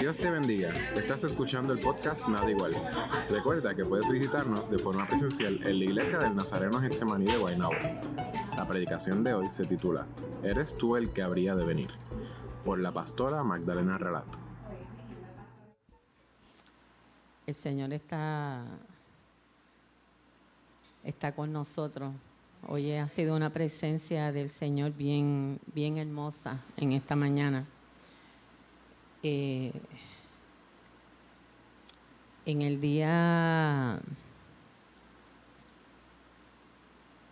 Dios te bendiga. Estás escuchando el podcast Nada Igual. Recuerda que puedes visitarnos de forma presencial en la iglesia del Nazareno Getsemaní de Guaynabo. La predicación de hoy se titula ¿Eres tú el que habría de venir? por la pastora Magdalena Relato. El Señor está, está con nosotros. Hoy ha sido una presencia del Señor bien, bien hermosa en esta mañana. Eh, en el día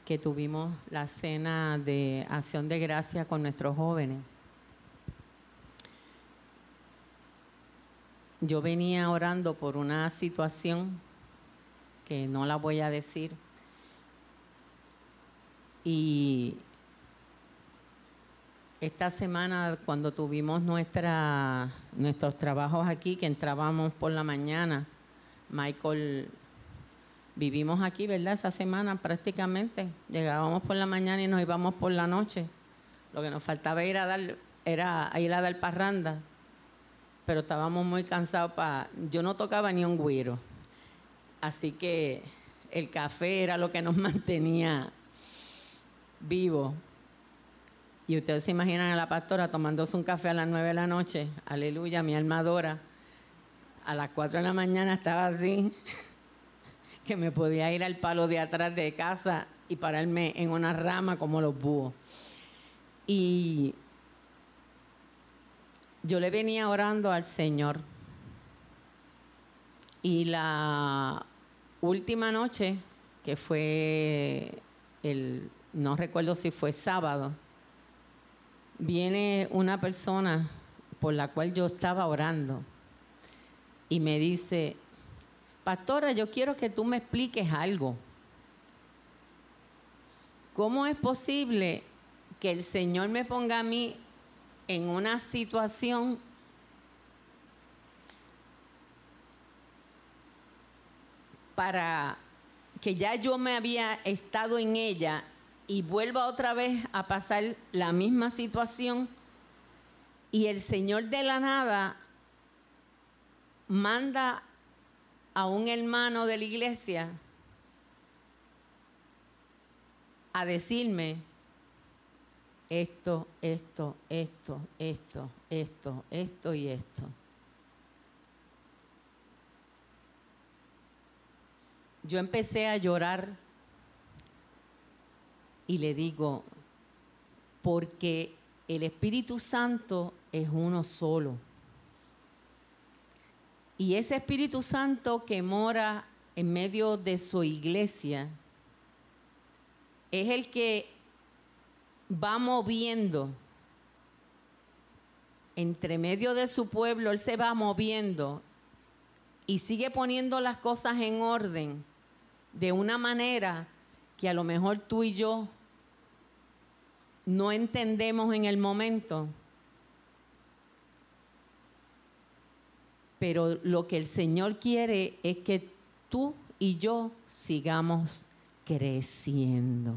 que tuvimos la cena de acción de gracia con nuestros jóvenes, yo venía orando por una situación que no la voy a decir. Y esta semana cuando tuvimos nuestra, nuestros trabajos aquí, que entrábamos por la mañana, Michael, vivimos aquí, ¿verdad? Esa semana prácticamente. Llegábamos por la mañana y nos íbamos por la noche. Lo que nos faltaba ir a dar, era ir a dar parranda. Pero estábamos muy cansados para... Yo no tocaba ni un güiro. Así que el café era lo que nos mantenía vivos y ustedes se imaginan a la pastora tomándose un café a las nueve de la noche, aleluya, mi almadora. A las cuatro de la mañana estaba así, que me podía ir al palo de atrás de casa y pararme en una rama como los búhos. Y yo le venía orando al Señor. Y la última noche, que fue el, no recuerdo si fue sábado, viene una persona por la cual yo estaba orando y me dice, pastora, yo quiero que tú me expliques algo. ¿Cómo es posible que el Señor me ponga a mí en una situación para que ya yo me había estado en ella y vuelva otra vez a pasar la misma situación y el Señor de la nada manda a un hermano de la iglesia a decirme esto, esto, esto, esto, esto, esto y esto. Yo empecé a llorar y le digo, porque el Espíritu Santo es uno solo. Y ese Espíritu Santo que mora en medio de su iglesia es el que va moviendo entre medio de su pueblo, Él se va moviendo y sigue poniendo las cosas en orden de una manera que a lo mejor tú y yo no entendemos en el momento, pero lo que el Señor quiere es que tú y yo sigamos creciendo.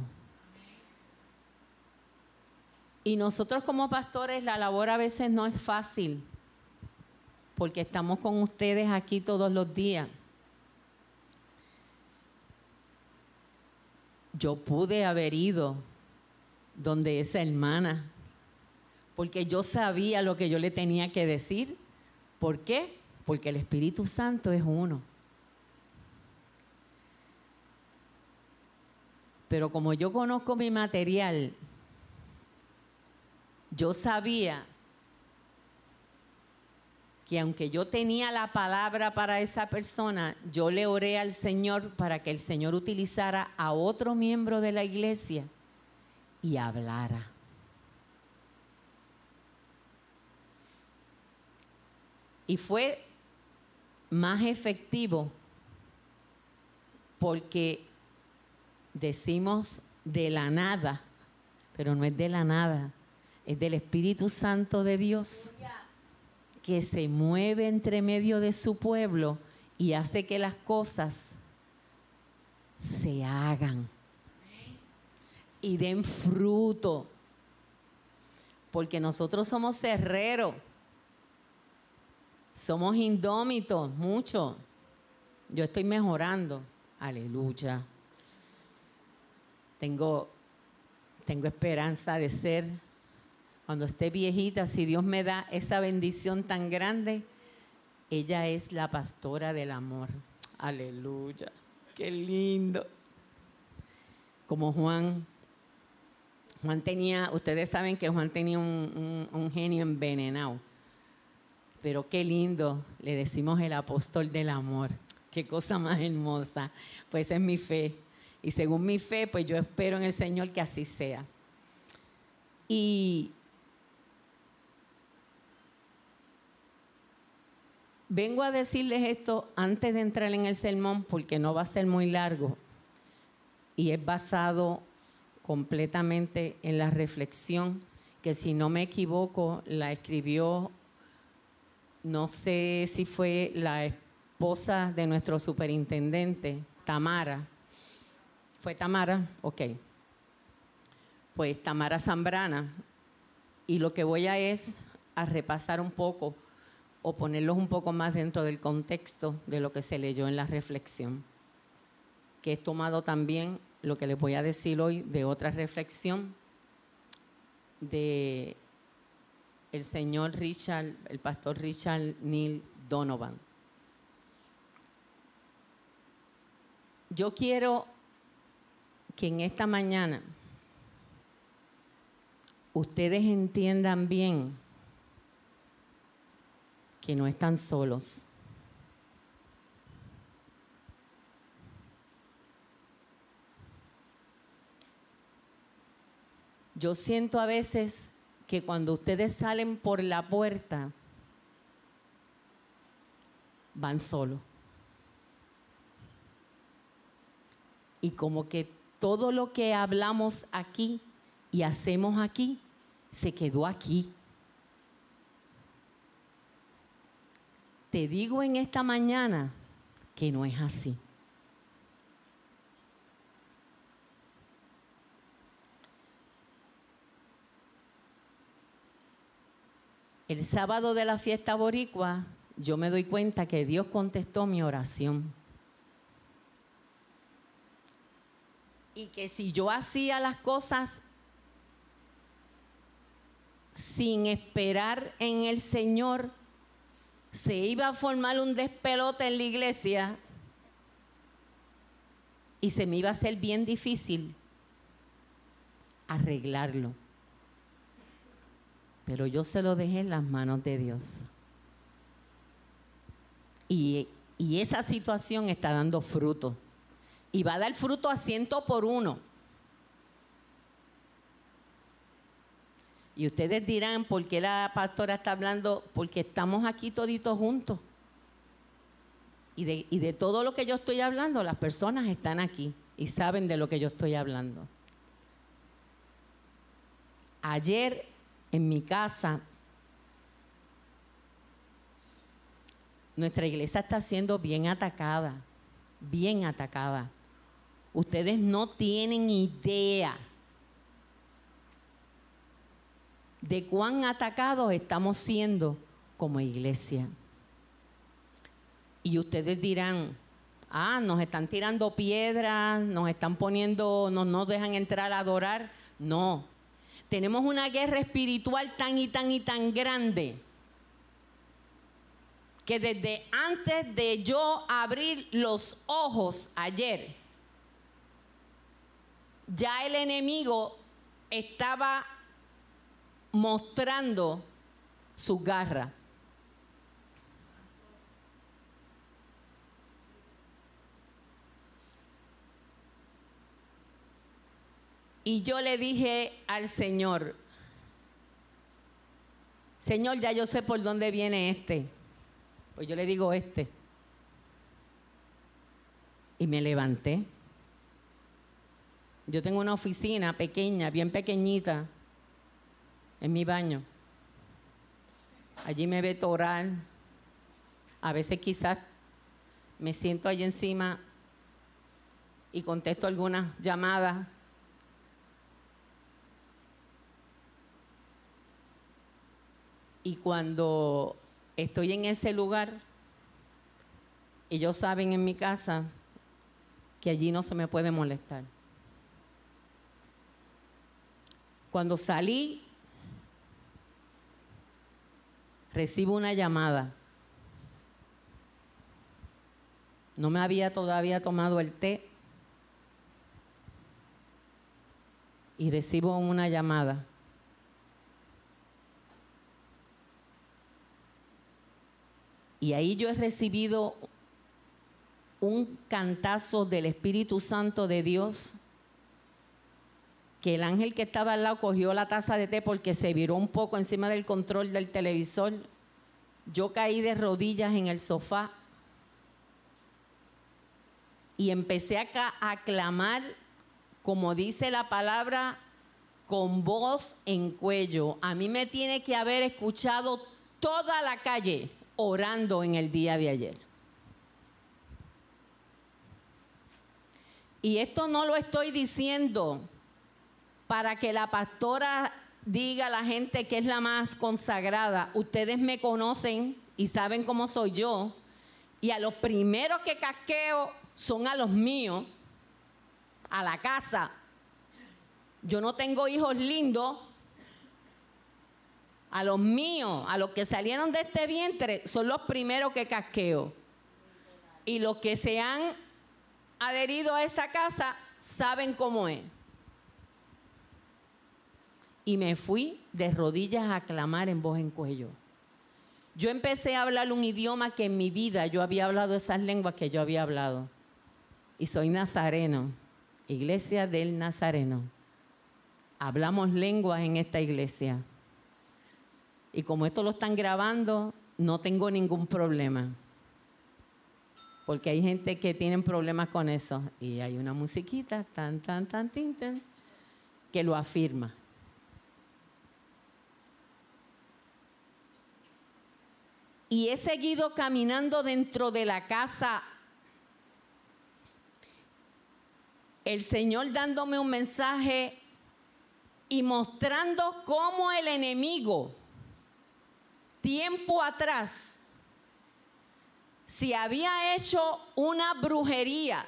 Y nosotros como pastores la labor a veces no es fácil, porque estamos con ustedes aquí todos los días. Yo pude haber ido donde esa hermana, porque yo sabía lo que yo le tenía que decir. ¿Por qué? Porque el Espíritu Santo es uno. Pero como yo conozco mi material, yo sabía que aunque yo tenía la palabra para esa persona, yo le oré al Señor para que el Señor utilizara a otro miembro de la iglesia y hablara. Y fue más efectivo porque decimos de la nada, pero no es de la nada, es del Espíritu Santo de Dios que se mueve entre medio de su pueblo y hace que las cosas se hagan y den fruto. Porque nosotros somos herreros. Somos indómitos, mucho. Yo estoy mejorando. Aleluya. Tengo, tengo esperanza de ser, cuando esté viejita, si Dios me da esa bendición tan grande, ella es la pastora del amor. Aleluya. Qué lindo. Como Juan. Juan tenía, ustedes saben que Juan tenía un, genio envenenado. Pero qué lindo, le decimos el apóstol del amor. Qué cosa más hermosa. Pues es mi fe. Y según mi fe, pues yo espero en el Señor que así sea. Y vengo a decirles esto antes de entrar en el sermón porque no va a ser muy largo y es basado completamente en la reflexión que si no me equivoco la escribió, no sé si fue la esposa de nuestro superintendente, Tamara. ¿Fue Tamara? Ok. Pues Tamara Zambrana. Y lo que voy a es a repasar un poco o ponerlos un poco más dentro del contexto de lo que se leyó en la reflexión, que he tomado también lo que les voy a decir hoy de otra reflexión de el señor Richard, el pastor Richard Neil Donovan. Yo quiero que en esta mañana ustedes entiendan bien que no están solos. Yo siento a veces que cuando ustedes salen por la puerta, van solos. Y como que todo lo que hablamos aquí y hacemos aquí, se quedó aquí. Te digo en esta mañana que no es así. El sábado de la fiesta boricua, yo me doy cuenta que Dios contestó mi oración. Y que si yo hacía las cosas sin esperar en el Señor, se iba a formar un despelote en la iglesia y se me iba a hacer bien difícil arreglarlo. Pero yo se lo dejé en las manos de Dios. Y, y esa situación está dando fruto. Y va a dar fruto a ciento por uno. Y ustedes dirán, ¿por qué la pastora está hablando? Porque estamos aquí toditos juntos. Y de, y de todo lo que yo estoy hablando, las personas están aquí y saben de lo que yo estoy hablando. Ayer en mi casa, nuestra iglesia está siendo bien atacada, bien atacada. Ustedes no tienen idea de cuán atacados estamos siendo como iglesia. Y ustedes dirán, ah, nos están tirando piedras, nos están poniendo, no nos dejan entrar a adorar. No, tenemos una guerra espiritual tan y tan y tan grande que desde antes de yo abrir los ojos ayer, ya el enemigo estaba mostrando su garra. Y yo le dije al Señor, Señor, ya yo sé por dónde viene este. Pues yo le digo este. Y me levanté. Yo tengo una oficina pequeña, bien pequeñita, en mi baño. Allí me ve orar. A veces quizás me siento allí encima y contesto algunas llamadas. Y cuando estoy en ese lugar. Ellos saben en mi casa que allí no se me puede molestar. Cuando salí, recibo una llamada. No me había todavía tomado el té y recibo una llamada. Y ahí yo he recibido un cantazo del Espíritu Santo de Dios, que el ángel que estaba al lado cogió la taza de té porque se viró un poco encima del control del televisor. Yo caí de rodillas en el sofá y empecé acá a clamar, como dice la palabra, con voz en cuello. A mí me tiene que haber escuchado toda la calle orando en el día de ayer. Y esto no lo estoy diciendo para que la pastora diga a la gente que es la más consagrada. Ustedes me conocen y saben cómo soy yo. Y a los primeros que casqueo son a los míos, a la casa. Yo no tengo hijos lindos. A los míos, a los que salieron de este vientre, son los primeros que casqueo. Y los que se han adherido a esa casa saben cómo es. Y me fui de rodillas a clamar en voz en cuello. Yo empecé a hablar un idioma que en mi vida yo había hablado esas lenguas que yo había hablado y soy nazareno, iglesia del Nazareno. Hablamos lenguas en esta iglesia. Y como esto lo están grabando, no tengo ningún problema. Porque hay gente que tiene problemas con eso. Y hay una musiquita, tan, tan, tan, tin, tan, que lo afirma. Y he seguido caminando dentro de la casa el Señor dándome un mensaje y mostrando cómo el enemigo, tiempo atrás, si había hecho una brujería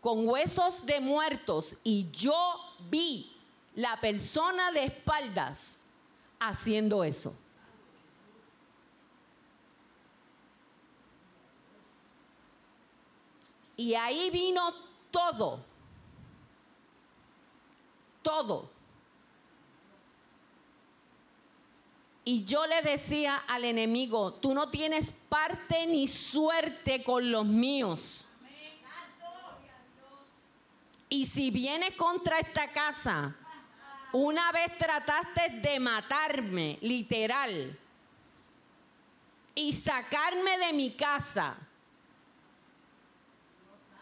con huesos de muertos y yo vi la persona de espaldas haciendo eso. Y ahí vino todo. Todo. Y yo le decía al enemigo, tú no tienes parte ni suerte con los míos. Y si vienes contra esta casa, una vez trataste de matarme, literal, y sacarme de mi casa,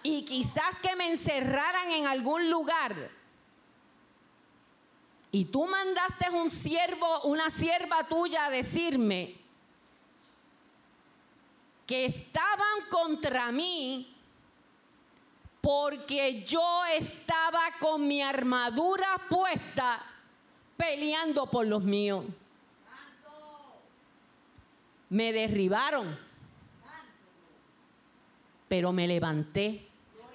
y quizás que me encerraran en algún lugar. Y tú mandaste un siervo, una sierva tuya a decirme que estaban contra mí porque yo estaba con mi armadura puesta peleando por los míos. Me derribaron, pero me levanté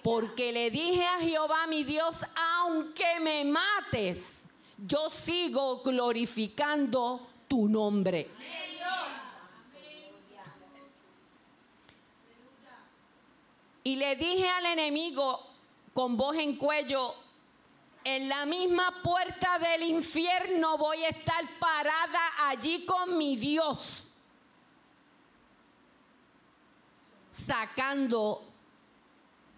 porque le dije a Jehová mi Dios, aunque me mates, yo sigo glorificando tu nombre. Y le dije al enemigo con voz en cuello, en la misma puerta del infierno voy a estar parada allí con mi Dios, sacando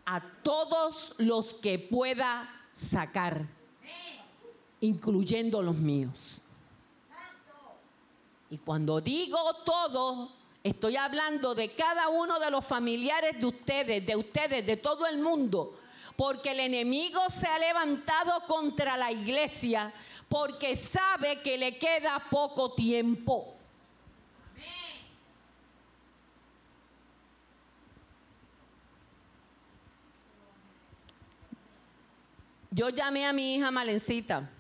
a todos los que pueda sacar, incluyendo los míos. Y cuando digo todo, estoy hablando de cada uno de los familiares de ustedes, de ustedes, de todo el mundo, porque el enemigo se ha levantado contra la iglesia, porque sabe que le queda poco tiempo. Yo llamé a mi hija Malencita.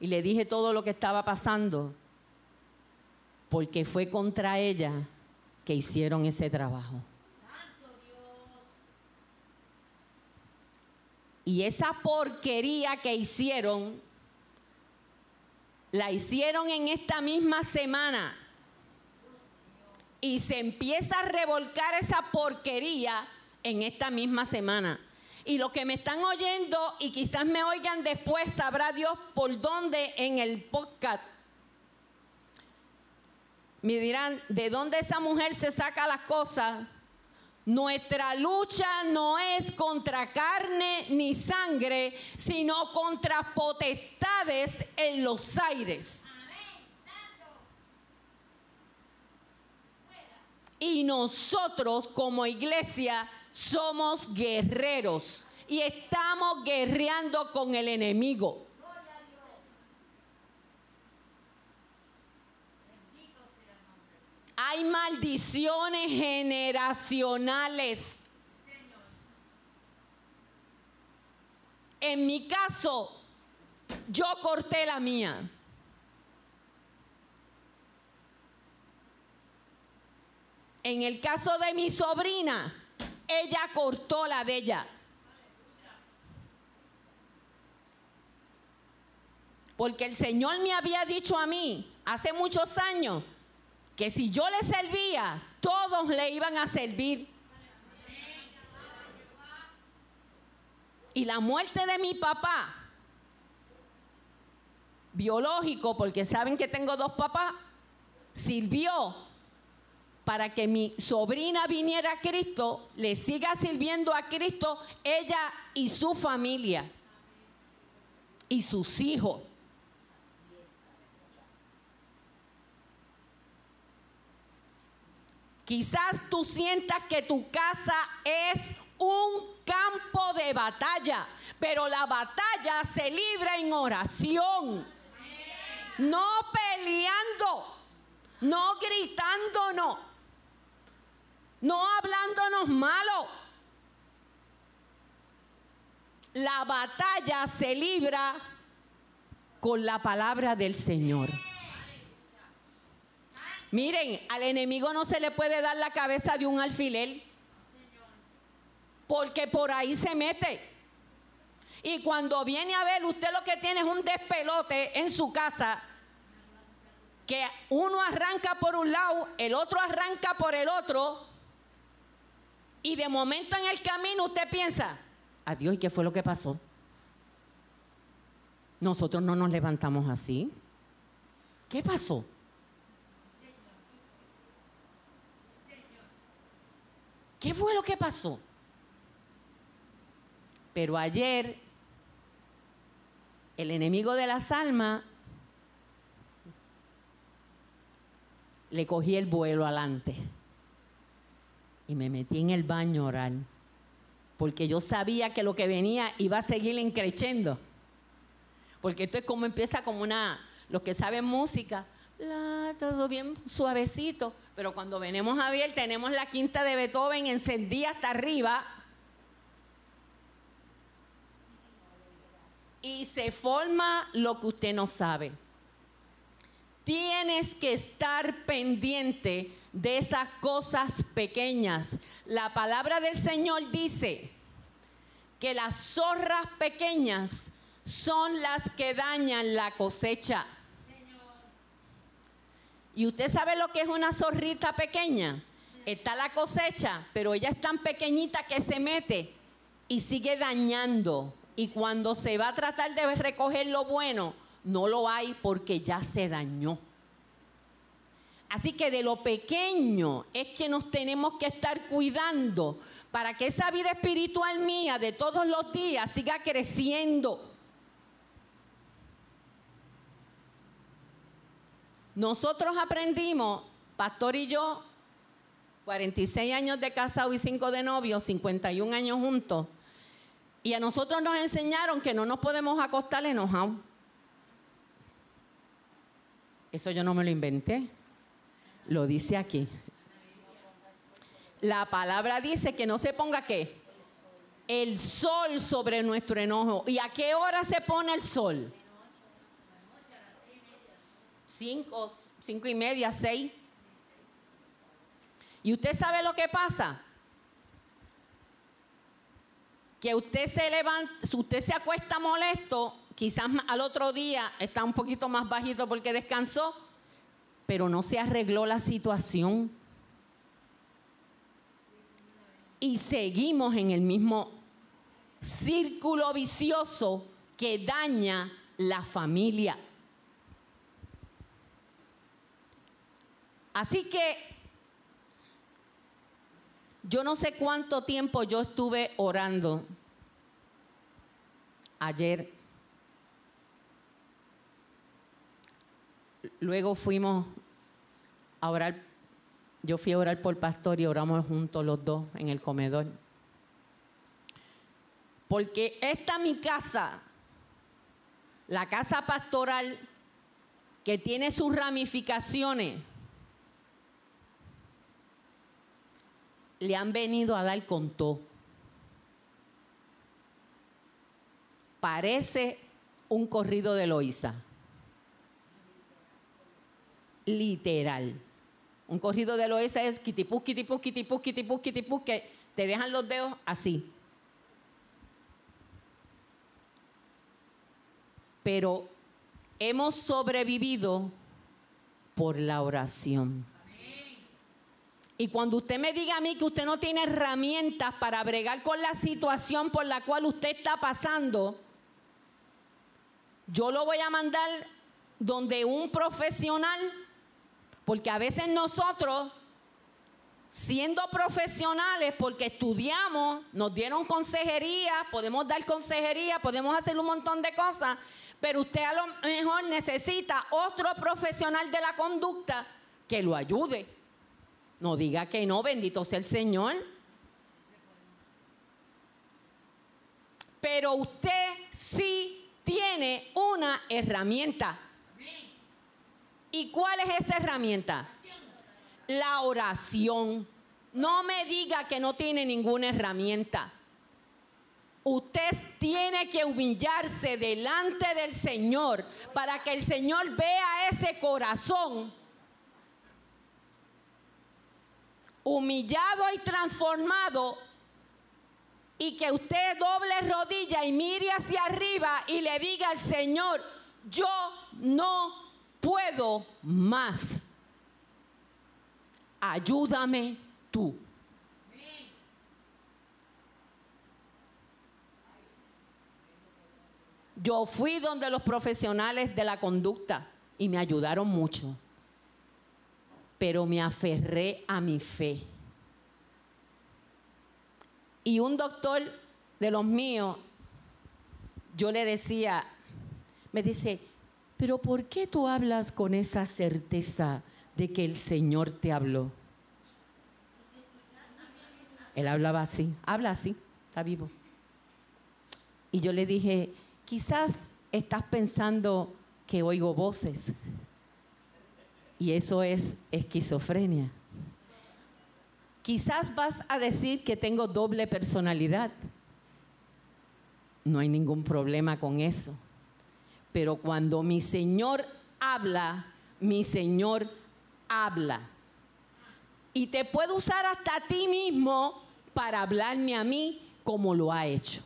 Y le dije todo lo que estaba pasando, porque fue contra ella que hicieron ese trabajo. Y esa porquería que hicieron, la hicieron en esta misma semana. Y se empieza a revolcar esa porquería en esta misma semana. Y los que me están oyendo y quizás me oigan después, sabrá Dios por dónde en el podcast. Me dirán, ¿de dónde esa mujer se saca las cosas? Nuestra lucha no es contra carne ni sangre, sino contra potestades en los aires. Y nosotros como iglesia somos guerreros y estamos guerreando con el enemigo. Hay maldiciones generacionales. En mi caso, yo corté la mía. En el caso de mi sobrina, ella cortó la de ella. Porque el Señor me había dicho a mí hace muchos años que si yo le servía, todos le iban a servir. Y la muerte de mi papá, biológico, porque saben que tengo dos papás, sirvió para que mi sobrina viniera a Cristo, le siga sirviendo a Cristo ella y su familia y sus hijos. Quizás tú sientas que tu casa es un campo de batalla, pero la batalla se libra en oración, no peleando, no gritándonos no hablándonos malo. La batalla se libra con la palabra del Señor. Miren, al enemigo no se le puede dar la cabeza de un alfiler, porque por ahí se mete. Y cuando viene a ver, usted lo que tiene es un despelote en su casa, que uno arranca por un lado, el otro arranca por el otro, y de momento en el camino usted piensa, adiós, ¿y qué fue lo que pasó? Nosotros no nos levantamos así. ¿Qué pasó? ¿Qué fue lo que pasó? Pero ayer el enemigo de las almas le cogí el vuelo adelante y me metí en el baño a orar, porque yo sabía que lo que venía iba a seguir increciendo. Porque esto es como empieza como una, los que saben música, todo bien suavecito, pero cuando venimos a ver tenemos la quinta de Beethoven encendida hasta arriba y se forma lo que usted no sabe. Tienes que estar pendiente de esas cosas pequeñas. La palabra del Señor dice que las zorras pequeñas son las que dañan la cosecha. ¿Y usted sabe lo que es una zorrita pequeña? Está la cosecha, pero ella es tan pequeñita que se mete y sigue dañando. Y cuando se va a tratar de recoger lo bueno, no lo hay porque ya se dañó. Así que de lo pequeño es que nos tenemos que estar cuidando para que esa vida espiritual mía de todos los días siga creciendo. Nosotros aprendimos, pastor y yo, 46 años de casado y 5 de novio, 51 años juntos, y a nosotros nos enseñaron que no nos podemos acostar enojados. Eso yo no me lo inventé. Lo dice aquí. La palabra dice que no se ponga qué? El sol sobre nuestro enojo. ¿Y a qué hora se pone el sol? cinco, cinco y media, seis. Y usted sabe lo que pasa. Que usted se levanta, usted se acuesta molesto, quizás al otro día está un poquito más bajito porque descansó, pero no se arregló la situación. Y seguimos en el mismo círculo vicioso que daña la familia. Así que yo no sé cuánto tiempo yo estuve orando ayer. Luego fuimos a orar, yo fui a orar por pastor y oramos juntos los dos en el comedor. Porque esta mi casa, la casa pastoral, que tiene sus ramificaciones, le han venido a dar con todo. Parece un corrido de Loíza. Literal. Un corrido de Loíza es kitipus, kitipus, kitipus, kitipus, kitipus, que te dejan los dedos así. Pero hemos sobrevivido por la oración. Y cuando usted me diga a mí que usted no tiene herramientas para bregar con la situación por la cual usted está pasando, yo lo voy a mandar donde un profesional, porque a veces nosotros, siendo profesionales, porque estudiamos, nos dieron consejería, podemos dar consejería, podemos hacer un montón de cosas, pero usted a lo mejor necesita otro profesional de la conducta que lo ayude. No diga que no, bendito sea el Señor. Pero usted sí tiene una herramienta. ¿Y cuál es esa herramienta? La oración. No me diga que no tiene ninguna herramienta. Usted tiene que humillarse delante del Señor para que el Señor vea ese corazón humillado y transformado y que usted doble rodilla y mire hacia arriba y le diga al Señor, yo no puedo más. Ayúdame tú. Yo fui donde los profesionales de la conducta y me ayudaron mucho pero me aferré a mi fe. Y un doctor de los míos, yo le decía, me dice, pero ¿por qué tú hablas con esa certeza de que el Señor te habló? Él hablaba así, habla así, está vivo. Y yo le dije, quizás estás pensando que oigo voces. Y eso es esquizofrenia. Quizás vas a decir que tengo doble personalidad. No hay ningún problema con eso. Pero cuando mi Señor habla, mi Señor habla. Y te puede usar hasta a ti mismo para hablarme a mí como lo ha hecho.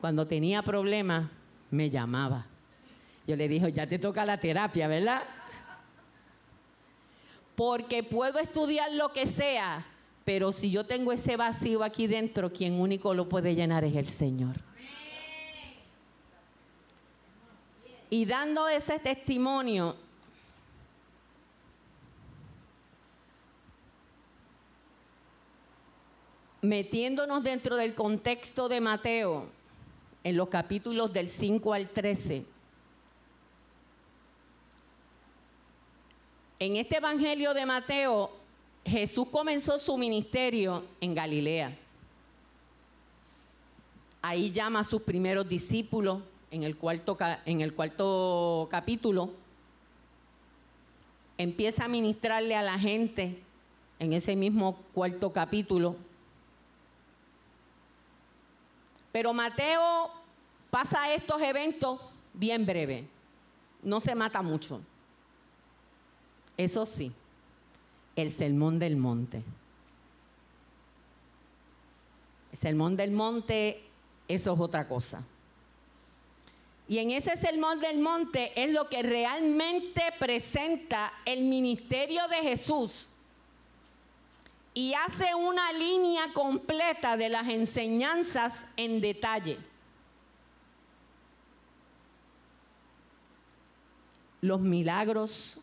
Cuando tenía problemas, me llamaba. Yo le dije, ya te toca la terapia, ¿verdad? Porque puedo estudiar lo que sea, pero si yo tengo ese vacío aquí dentro, quien único lo puede llenar es el Señor. Y dando ese testimonio, metiéndonos dentro del contexto de Mateo, en los capítulos del 5 al 13, En este Evangelio de Mateo, Jesús comenzó su ministerio en Galilea. Ahí llama a sus primeros discípulos en el cuarto, en el cuarto capítulo. Empieza a ministrarle a la gente en ese mismo cuarto capítulo. Pero Mateo pasa estos eventos bien breve. No se mata mucho. Eso sí, el sermón del monte. El sermón del monte, eso es otra cosa. Y en ese sermón del monte es lo que realmente presenta el ministerio de Jesús y hace una línea completa de las enseñanzas en detalle. Los milagros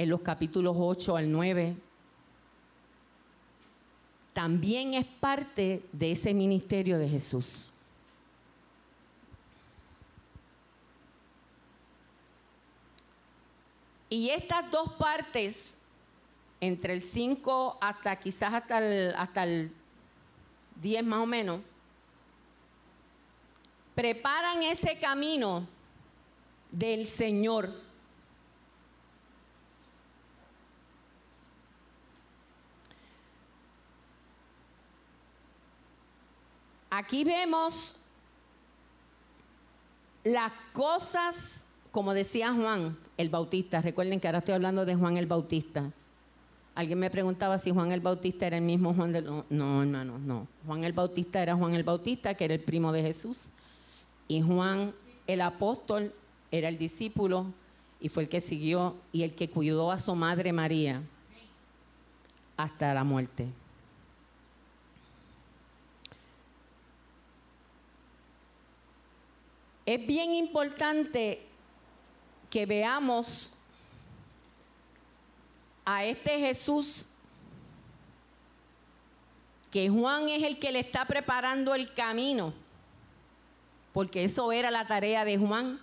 en los capítulos 8 al 9 también es parte de ese ministerio de Jesús. Y estas dos partes entre el 5 hasta quizás hasta el, hasta el 10 más o menos, preparan ese camino del Señor. Aquí vemos las cosas, como decía Juan el Bautista, recuerden que ahora estoy hablando de Juan el Bautista, Alguien me preguntaba si Juan el Bautista era el mismo Juan del... No, no, hermano, no. Juan el Bautista era Juan el Bautista, que era el primo de Jesús. Y Juan el apóstol era el discípulo y fue el que siguió y el que cuidó a su madre María hasta la muerte. Es bien importante que veamos a este Jesús que Juan es el que le está preparando el camino, porque eso era la tarea de Juan.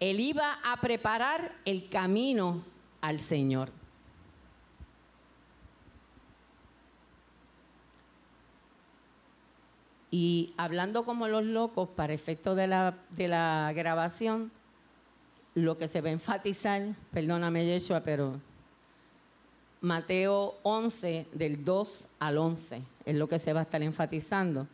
Él iba a preparar el camino al Señor. Y hablando como los locos, para efecto de la, de la grabación, lo que se va a enfatizar, perdóname Yeshua, pero Mateo 11, del 2 al 11, es lo que se va a estar enfatizando.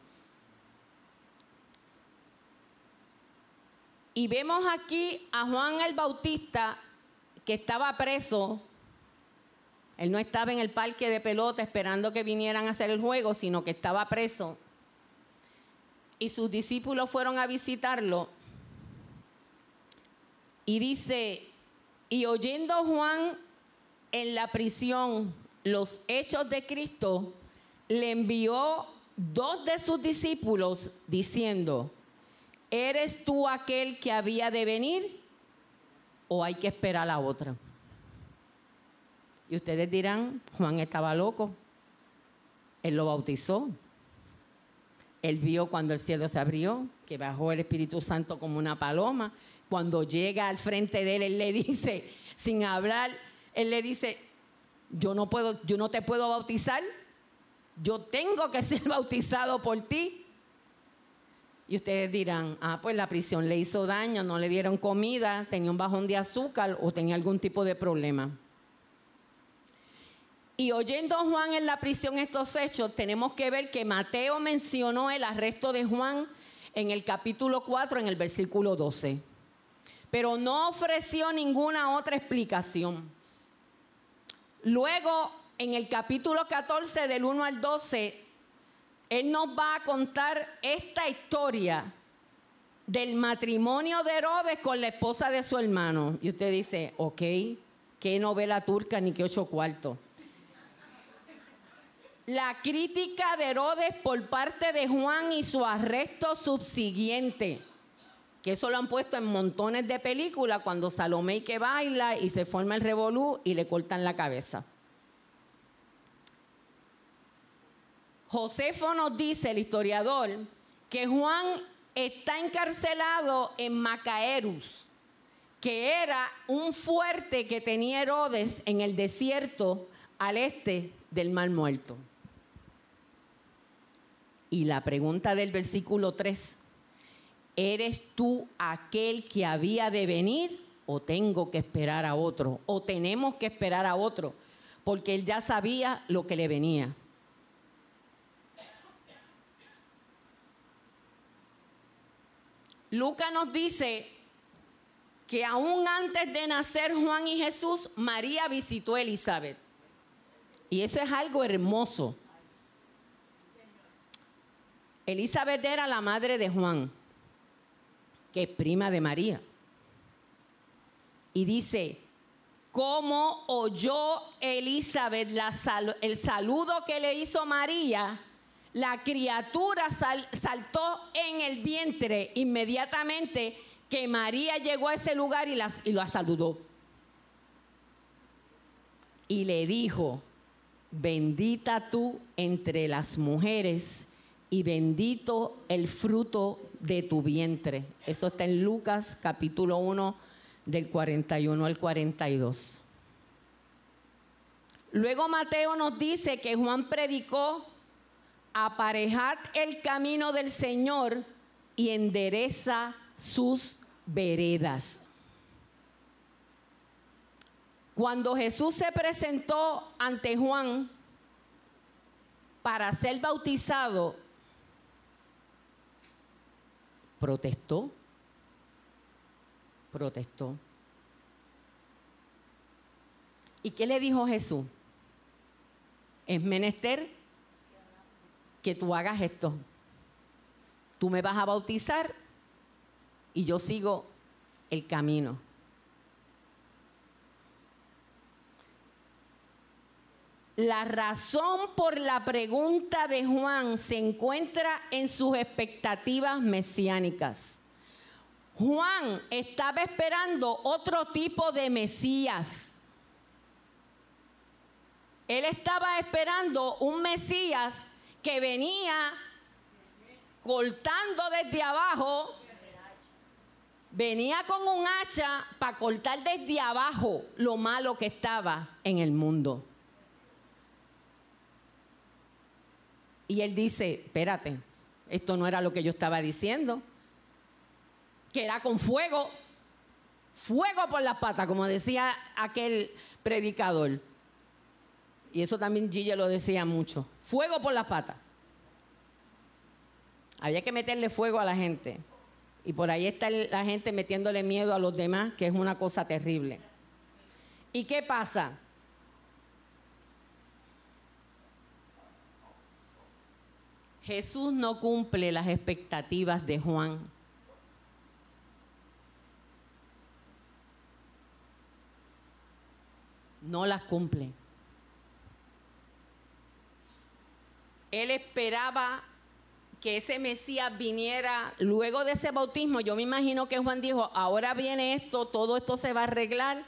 Y vemos aquí a Juan el Bautista que estaba preso. Él no estaba en el parque de pelota esperando que vinieran a hacer el juego, sino que estaba preso. Y sus discípulos fueron a visitarlo. Y dice, y oyendo Juan en la prisión los hechos de Cristo, le envió dos de sus discípulos diciendo, ¿eres tú aquel que había de venir o hay que esperar a la otra? Y ustedes dirán, Juan estaba loco, él lo bautizó, él vio cuando el cielo se abrió, que bajó el Espíritu Santo como una paloma, cuando llega al frente de él, él le dice, sin hablar, él le dice, yo no puedo, yo no te puedo bautizar, yo tengo que ser bautizado por ti. Y ustedes dirán, ah, pues la prisión le hizo daño, no le dieron comida, tenía un bajón de azúcar o tenía algún tipo de problema. Y oyendo a Juan en la prisión estos hechos, tenemos que ver que Mateo mencionó el arresto de Juan en el capítulo 4, en el versículo 12. Pero no ofreció ninguna otra explicación. Luego, en el capítulo 14 del 1 al 12, Él nos va a contar esta historia del matrimonio de Herodes con la esposa de su hermano. Y usted dice, ok, qué novela turca ni qué ocho cuartos. La crítica de Herodes por parte de Juan y su arresto subsiguiente que eso lo han puesto en montones de películas cuando Salomé que baila y se forma el revolú y le cortan la cabeza. Josefo nos dice, el historiador, que Juan está encarcelado en Macaerus, que era un fuerte que tenía Herodes en el desierto al este del Mar Muerto. Y la pregunta del versículo 3 ¿Eres tú aquel que había de venir o tengo que esperar a otro? ¿O tenemos que esperar a otro? Porque él ya sabía lo que le venía. Lucas nos dice que aún antes de nacer Juan y Jesús, María visitó a Elizabeth. Y eso es algo hermoso. Elizabeth era la madre de Juan, que es prima de María. Y dice, ¿cómo oyó Elizabeth el saludo que le hizo María? La criatura saltó en el vientre inmediatamente que María llegó a ese lugar y, las, y la saludó. Y le dijo, bendita tú entre las mujeres y bendito el fruto de tu vientre. Eso está en Lucas capítulo 1 del 41 al 42. Luego Mateo nos dice que Juan predicó, aparejad el camino del Señor y endereza sus veredas. Cuando Jesús se presentó ante Juan para ser bautizado, protestó, protestó. ¿Y qué le dijo Jesús? Es menester que tú hagas esto. Tú me vas a bautizar y yo sigo el camino. La razón por la pregunta de Juan se encuentra en sus expectativas mesiánicas. Juan estaba esperando otro tipo de Mesías. Él estaba esperando un Mesías que venía cortando desde abajo, venía con un hacha para cortar desde abajo lo malo que estaba en el mundo. Y él dice, espérate, esto no era lo que yo estaba diciendo, que era con fuego, fuego por las patas, como decía aquel predicador. Y eso también Gille lo decía mucho, fuego por las patas. Había que meterle fuego a la gente. Y por ahí está la gente metiéndole miedo a los demás, que es una cosa terrible. ¿Y qué pasa? Jesús no cumple las expectativas de Juan. No las cumple. Él esperaba que ese Mesías viniera luego de ese bautismo. Yo me imagino que Juan dijo, ahora viene esto, todo esto se va a arreglar.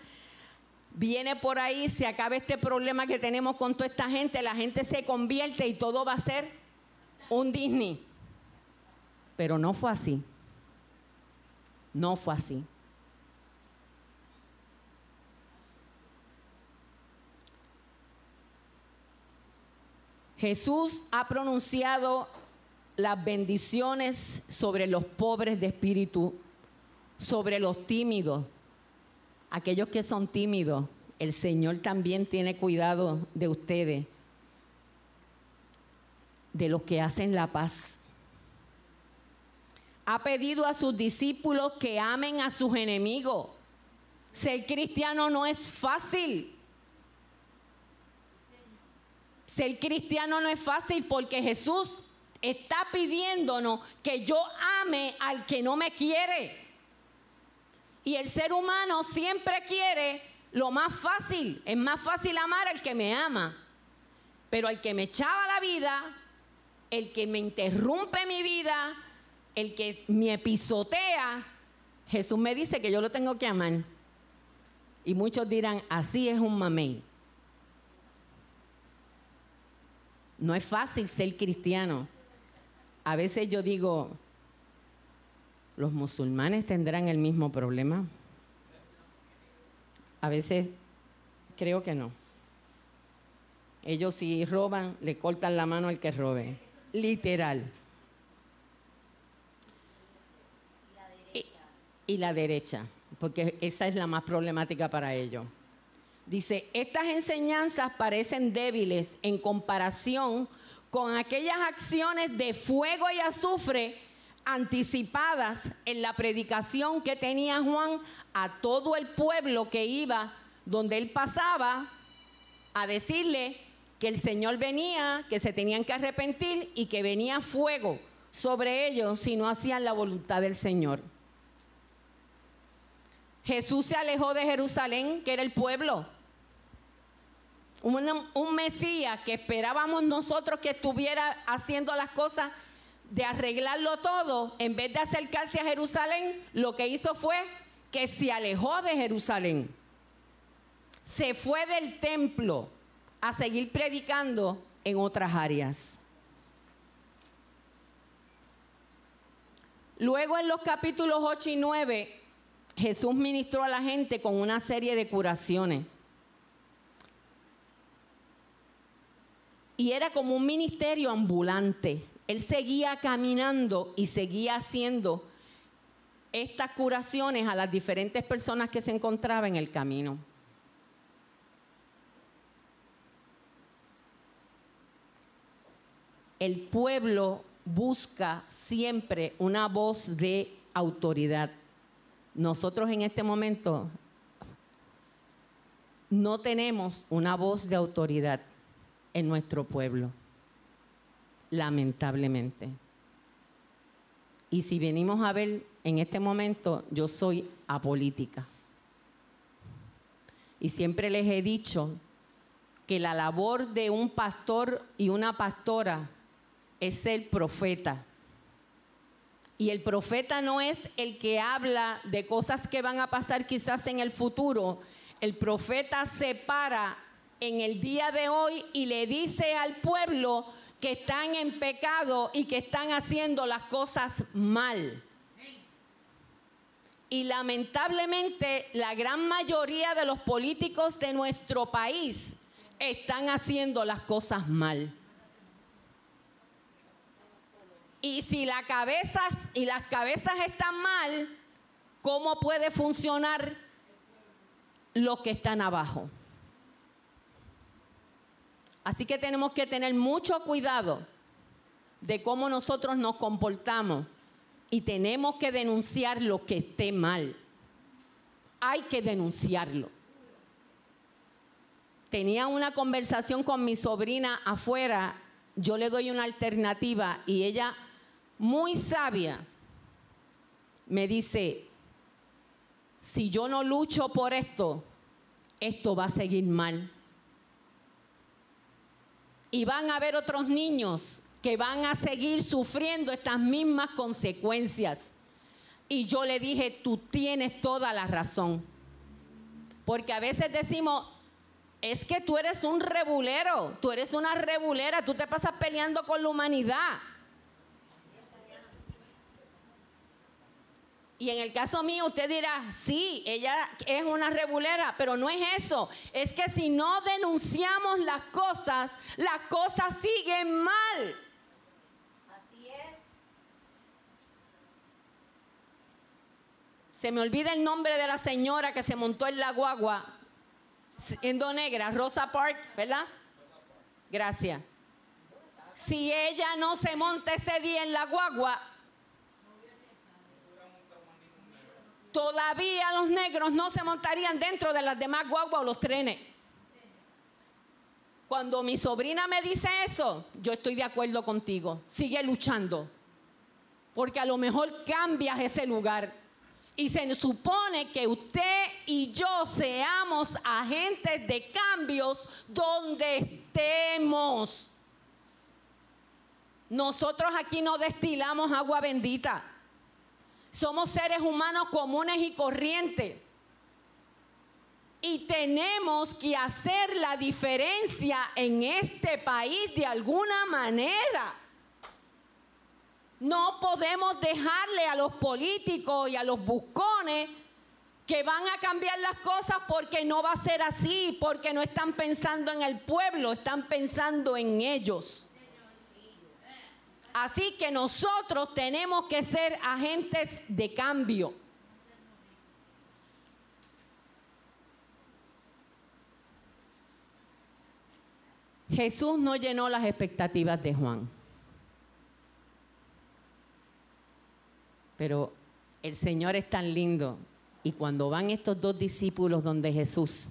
Viene por ahí, se acaba este problema que tenemos con toda esta gente, la gente se convierte y todo va a ser un Disney. Pero no fue así. No fue así. Jesús ha pronunciado las bendiciones sobre los pobres de espíritu, sobre los tímidos, aquellos que son tímidos. El Señor también tiene cuidado de ustedes de los que hacen la paz. Ha pedido a sus discípulos que amen a sus enemigos. Ser cristiano no es fácil. Ser cristiano no es fácil porque Jesús está pidiéndonos que yo ame al que no me quiere. Y el ser humano siempre quiere lo más fácil. Es más fácil amar al que me ama. Pero al que me echaba la vida, el que me interrumpe mi vida, el que me episotea, Jesús me dice que yo lo tengo que amar. Y muchos dirán, así es un mamey. No es fácil ser cristiano. A veces yo digo, los musulmanes tendrán el mismo problema. A veces creo que no. Ellos si roban, le cortan la mano al que robe literal. Y, la derecha, porque esa es la más problemática para ellos. Dice, estas enseñanzas parecen débiles en comparación con aquellas acciones de fuego y azufre anticipadas en la predicación que tenía Juan a todo el pueblo que iba donde él pasaba a decirle el Señor venía, que se tenían que arrepentir y que venía fuego sobre ellos si no hacían la voluntad del Señor. Jesús se alejó de Jerusalén, que era el pueblo. Un, un, Mesías que esperábamos nosotros que estuviera haciendo las cosas de arreglarlo todo, en vez de acercarse a Jerusalén, lo que hizo fue que se alejó de Jerusalén. Se fue del templo a seguir predicando en otras áreas. Luego en los capítulos 8 y 9, Jesús ministró a la gente con una serie de curaciones. Y era como un ministerio ambulante. Él seguía caminando y seguía haciendo estas curaciones a las diferentes personas que se encontraban en el camino. El pueblo busca siempre una voz de autoridad. Nosotros en este momento no tenemos una voz de autoridad en nuestro pueblo lamentablemente. Y si venimos a ver, en este momento yo soy apolítica. Y siempre les he dicho que la labor de un pastor y una pastora es ser profeta. Y el profeta no es el que habla de cosas que van a pasar quizás en el futuro. El profeta se para en el día de hoy y le dice al pueblo que están en pecado y que están haciendo las cosas mal. Y lamentablemente la gran mayoría de los políticos de nuestro país están haciendo las cosas mal. Y si la cabeza y las cabezas están mal, ¿cómo puede funcionar los que están abajo? Así que tenemos que tener mucho cuidado de cómo nosotros nos comportamos y tenemos que denunciar lo que esté mal. Hay que denunciarlo. Tenía una conversación con mi sobrina afuera, yo le doy una alternativa y ella, muy sabia, me dice, si yo no lucho por esto, esto va a seguir mal y van a haber otros niños que van a seguir sufriendo estas mismas consecuencias. Y yo le dije, tú tienes toda la razón. Porque a veces decimos, es que tú eres un rebulero, tú eres una rebulera, tú te pasas peleando con la humanidad. Y en el caso mío usted dirá, sí, ella es una rebulera, pero no es eso. Es que si no denunciamos las cosas, las cosas siguen mal. Así es. Se me olvida el nombre de la señora que se montó en la guagua, siendo negra, Rosa Park, ¿verdad? Gracias. Si ella no se monta ese día en la guagua, todavía los negros no se montarían dentro de las demás guaguas o los trenes. Cuando mi sobrina me dice eso, yo estoy de acuerdo contigo. Sigue luchando. Porque a lo mejor cambias ese lugar. Y se supone que usted y yo seamos agentes de cambios donde estemos. Nosotros aquí no destilamos agua bendita. Somos seres humanos comunes y corrientes. Y tenemos que hacer la diferencia en este país de alguna manera. No podemos dejarle a los políticos y a los buscones que van a cambiar las cosas porque no va a ser así, porque no están pensando en el pueblo, están pensando en ellos. Así que nosotros tenemos que ser agentes de cambio. Jesús no llenó las expectativas de Juan. Pero el Señor es tan lindo. Y cuando van estos dos discípulos donde Jesús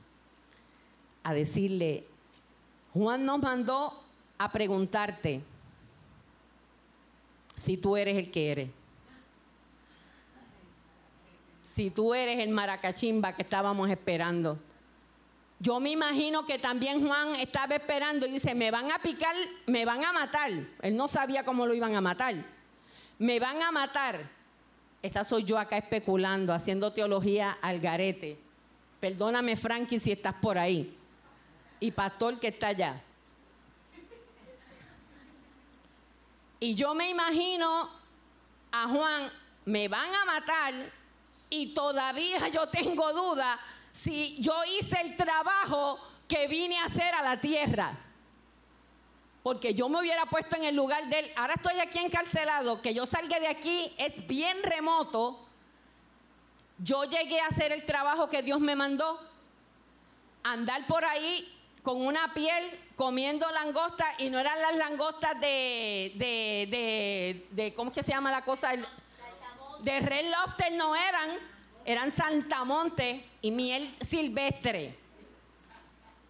a decirle, Juan nos mandó a preguntarte si tú eres el que eres. Si tú eres el maracachimba que estábamos esperando. Yo me imagino que también Juan estaba esperando y dice, me van a picar, me van a matar. Él no sabía cómo lo iban a matar. Me van a matar. Esta soy yo acá especulando, haciendo teología al garete. Perdóname, Frankie, si estás por ahí. Y pastor que está allá. Y yo me imagino a Juan, me van a matar y todavía yo tengo duda si yo hice el trabajo que vine a hacer a la tierra. Porque yo me hubiera puesto en el lugar de él. Ahora estoy aquí encarcelado, que yo salga de aquí es bien remoto. Yo llegué a hacer el trabajo que Dios me mandó. Andar por ahí con una piel comiendo langosta y no eran las langostas de, de, de, ¿cómo es que se llama la cosa? De Red Lobster no eran eran saltamonte y miel silvestre.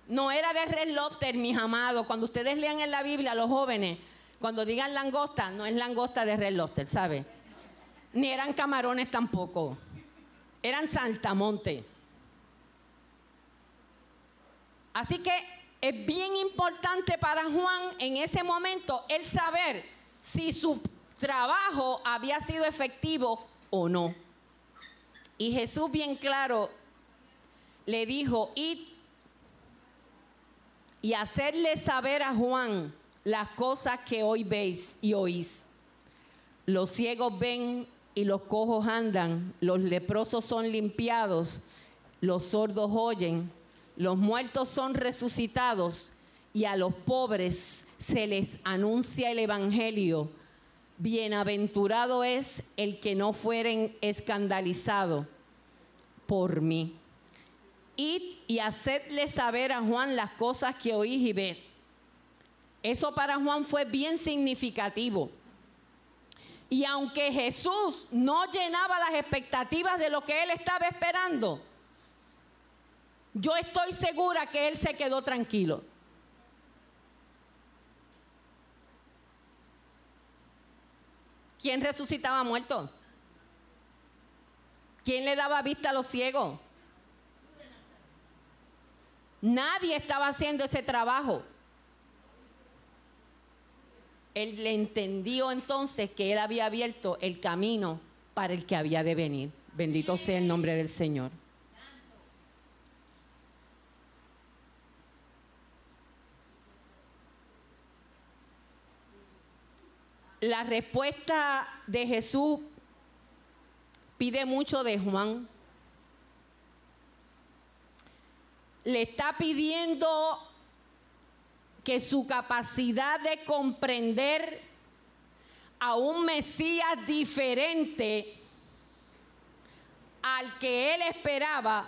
No era de red lobster, mis amados. Cuando ustedes lean en la Biblia, los jóvenes, cuando digan langosta, no es langosta de red lobster, ¿sabe? Ni eran camarones tampoco. Eran saltamonte. Así que es bien importante para Juan en ese momento el saber si su trabajo había sido efectivo o no. Y Jesús bien claro le dijo, id y hacerle saber a Juan las cosas que hoy veis y oís. Los ciegos ven y los cojos andan, los leprosos son limpiados, los sordos oyen, los muertos son resucitados y a los pobres se les anuncia el Evangelio. Bienaventurado es el que no fueren escandalizado por mí. Id y hacedle saber a Juan las cosas que oís y ved. Eso para Juan fue bien significativo. Y aunque Jesús no llenaba las expectativas de lo que él estaba esperando, yo estoy segura que él se quedó tranquilo. ¿Quién resucitaba muerto? ¿Quién le daba vista a los ciegos? Nadie estaba haciendo ese trabajo. Él le entendió entonces que él había abierto el camino para el que había de venir. Bendito sea el nombre del Señor. La respuesta de Jesús pide mucho de Juan. Le está pidiendo que su capacidad de comprender a un Mesías diferente al que él esperaba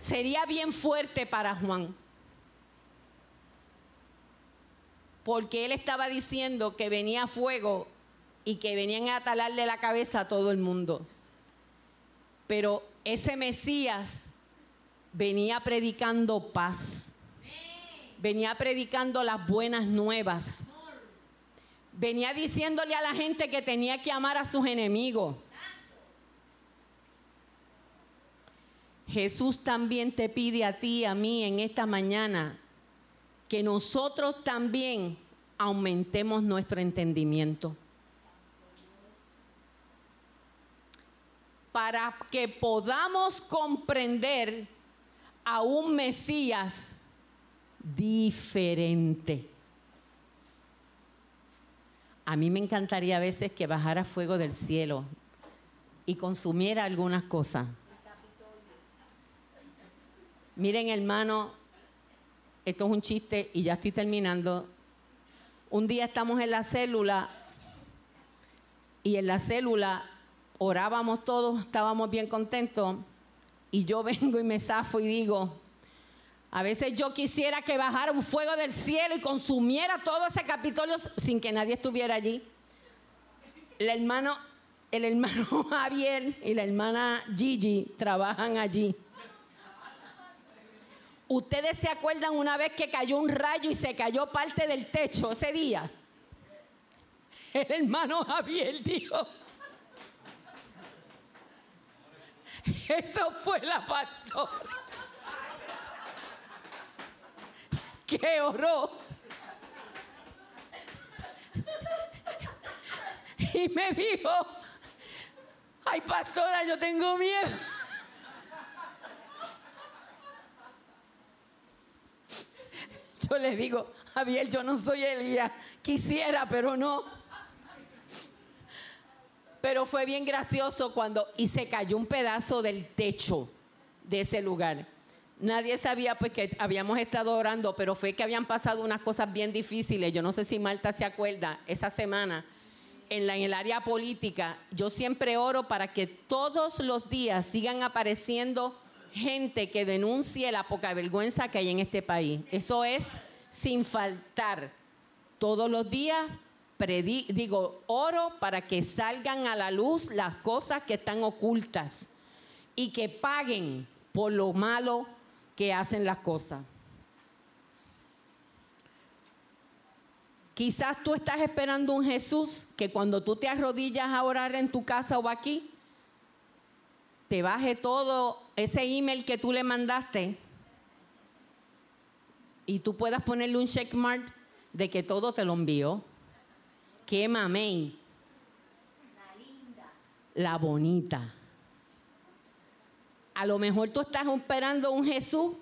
sería bien fuerte para Juan. Porque él estaba diciendo que venía fuego y que venían a talarle la cabeza a todo el mundo. Pero ese Mesías venía predicando paz, venía predicando las buenas nuevas, venía diciéndole a la gente que tenía que amar a sus enemigos. Jesús también te pide a ti a mí en esta mañana que nosotros también aumentemos nuestro entendimiento. para que podamos comprender a un Mesías diferente. A mí me encantaría a veces que bajara fuego del cielo y consumiera algunas cosas. Miren hermano, esto es un chiste y ya estoy terminando. Un día estamos en la célula y en la célula orábamos todos, estábamos bien contentos, y yo vengo y me zafo y digo, a veces yo quisiera que bajara un fuego del cielo y consumiera todo ese Capitolio sin que nadie estuviera allí. el hermano, el hermano Javier y la hermana Gigi trabajan allí. ¿Ustedes se acuerdan una vez que cayó un rayo y se cayó parte del techo ese día? El hermano Javier dijo, eso fue la pastora que oró. Y me dijo, ay pastora, yo tengo miedo. Le digo, Javier, yo no soy Elías, quisiera, pero no. Pero fue bien gracioso cuando, y se cayó un pedazo del techo de ese lugar. Nadie sabía pues que habíamos estado orando, pero fue que habían pasado unas cosas bien difíciles. Yo no sé si Marta se acuerda, esa semana en, la, en el área política, yo siempre oro para que todos los días sigan apareciendo gente que denuncie la poca vergüenza que hay en este país. Eso es sin faltar. Todos los días digo, oro para que salgan a la luz las cosas que están ocultas y que paguen por lo malo que hacen las cosas. Quizás tú estás esperando un Jesús que cuando tú te arrodillas a orar en tu casa o aquí, te baje todo ese email que tú le mandaste y tú puedas ponerle un checkmark de que todo te lo envió. ¡Qué mamey! La linda. La bonita. A lo mejor tú estás esperando un Jesús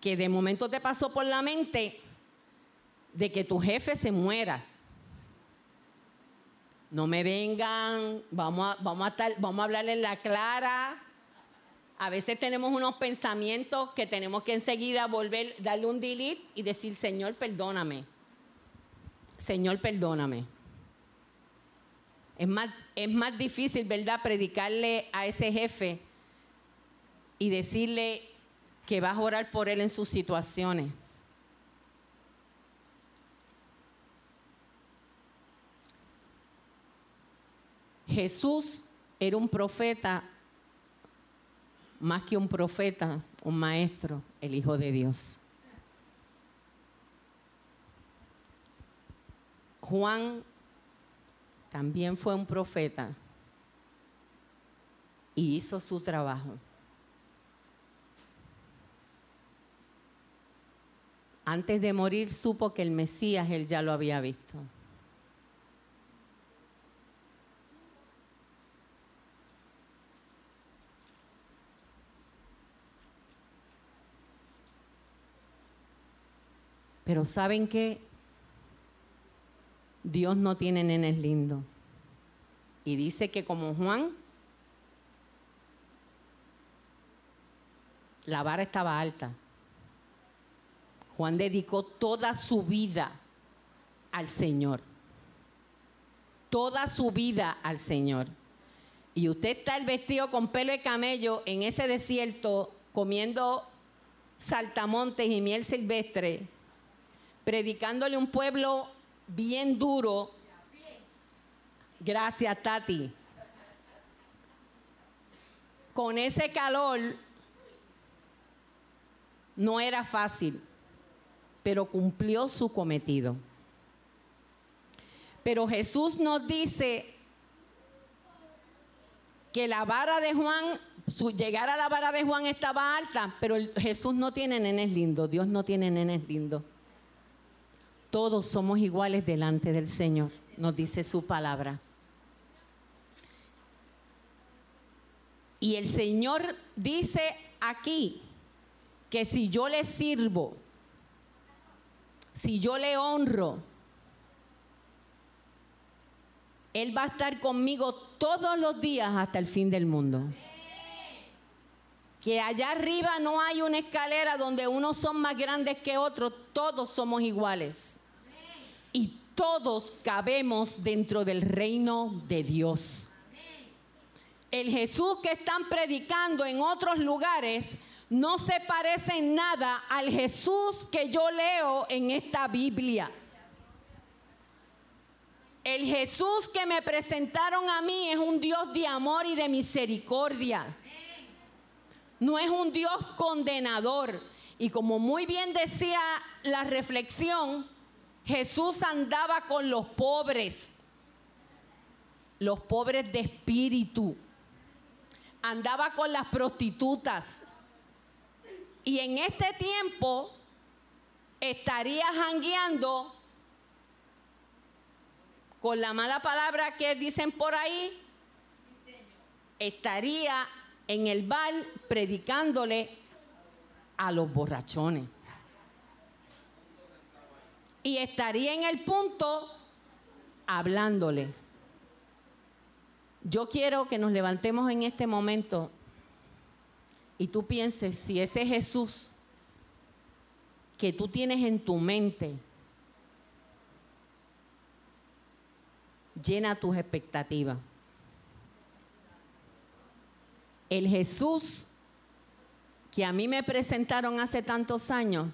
que de momento te pasó por la mente de que tu jefe se muera. No me vengan, vamos a, vamos a, vamos a hablarle en la clara. A veces tenemos unos pensamientos que tenemos que enseguida volver, darle un delete y decir, Señor, perdóname. Señor, perdóname. Es más, es más difícil, ¿verdad?, predicarle a ese jefe y decirle que vas a orar por él en sus situaciones. Jesús era un profeta, más que un profeta, un maestro, el Hijo de Dios. Juan también fue un profeta y hizo su trabajo. Antes de morir supo que el Mesías él ya lo había visto. Pero ¿saben qué? Dios no tiene nenes lindos. Y dice que como Juan, la vara estaba alta. Juan dedicó toda su vida al Señor. Toda su vida al Señor. Y usted está el vestido con pelo de camello en ese desierto comiendo saltamontes y miel silvestre predicándole un pueblo bien duro. Gracias, Tati. Con ese calor no era fácil, pero cumplió su cometido. Pero Jesús nos dice que la vara de Juan, su, llegar a la vara de Juan estaba alta, pero Jesús no tiene nenes lindos, Dios no tiene nenes lindos todos somos iguales delante del Señor, nos dice su palabra. Y el Señor dice aquí que si yo le sirvo, si yo le honro, Él va a estar conmigo todos los días hasta el fin del mundo. Que allá arriba no hay una escalera donde unos son más grandes que otros, todos somos iguales y todos cabemos dentro del reino de Dios. El Jesús que están predicando en otros lugares no se parece en nada al Jesús que yo leo en esta Biblia. El Jesús que me presentaron a mí es un Dios de amor y de misericordia. No es un Dios condenador. Y como muy bien decía la reflexión, Jesús andaba con los pobres, los pobres de espíritu. Andaba con las prostitutas. Y en este tiempo estaría jangueando con la mala palabra que dicen por ahí, estaría en el bar predicándole a los borrachones. Y estaría en el punto hablándole. Yo quiero que nos levantemos en este momento y tú pienses si ese Jesús que tú tienes en tu mente llena tus expectativas. El Jesús que a mí me presentaron hace tantos años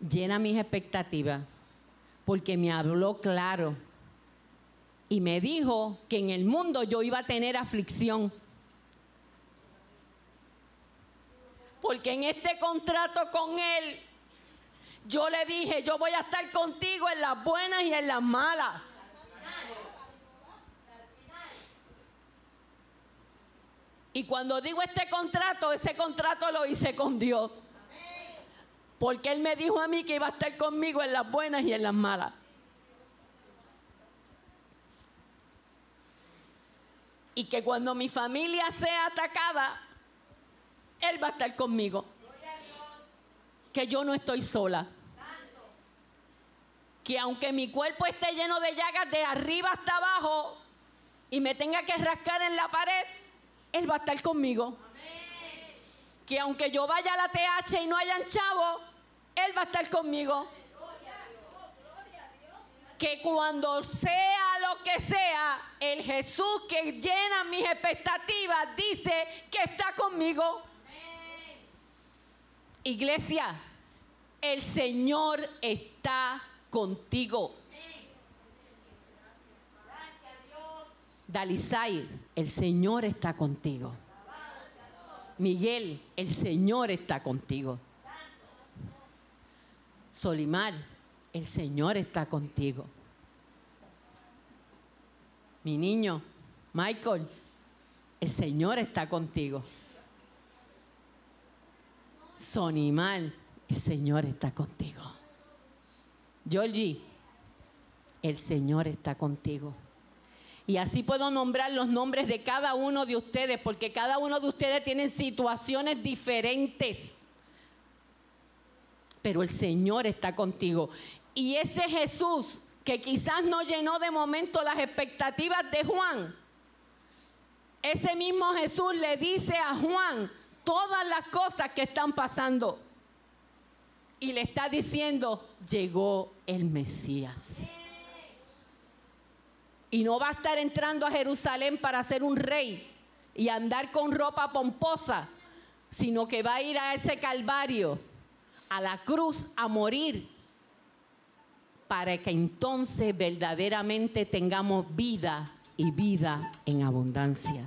llena mis expectativas porque me habló claro y me dijo que en el mundo yo iba a tener aflicción. Porque en este contrato con él, yo le dije, yo voy a estar contigo en las buenas y en las malas. Y cuando digo este contrato, ese contrato lo hice con Dios. Porque Él me dijo a mí que iba a estar conmigo en las buenas y en las malas. Y que cuando mi familia sea atacada, Él va a estar conmigo. Que yo no estoy sola. Que aunque mi cuerpo esté lleno de llagas de arriba hasta abajo y me tenga que rascar en la pared, él va a estar conmigo. Que aunque yo vaya a la TH y no hayan chavo, Él va a estar conmigo. Que cuando sea lo que sea, el Jesús que llena mis expectativas dice que está conmigo. Iglesia, el Señor está contigo. Dalisay, el Señor está contigo. Miguel, el Señor está contigo. Solimar, el Señor está contigo. Mi niño, Michael, el Señor está contigo. Sonimar, el Señor está contigo. Georgie, el Señor está contigo. Y así puedo nombrar los nombres de cada uno de ustedes, porque cada uno de ustedes tiene situaciones diferentes. Pero el Señor está contigo. Y ese Jesús que quizás no llenó de momento las expectativas de Juan, ese mismo Jesús le dice a Juan todas las cosas que están pasando. Y le está diciendo, llegó el Mesías. Y no va a estar entrando a Jerusalén para ser un rey y andar con ropa pomposa, sino que va a ir a ese calvario, a la cruz, a morir, para que entonces verdaderamente tengamos vida y vida en abundancia.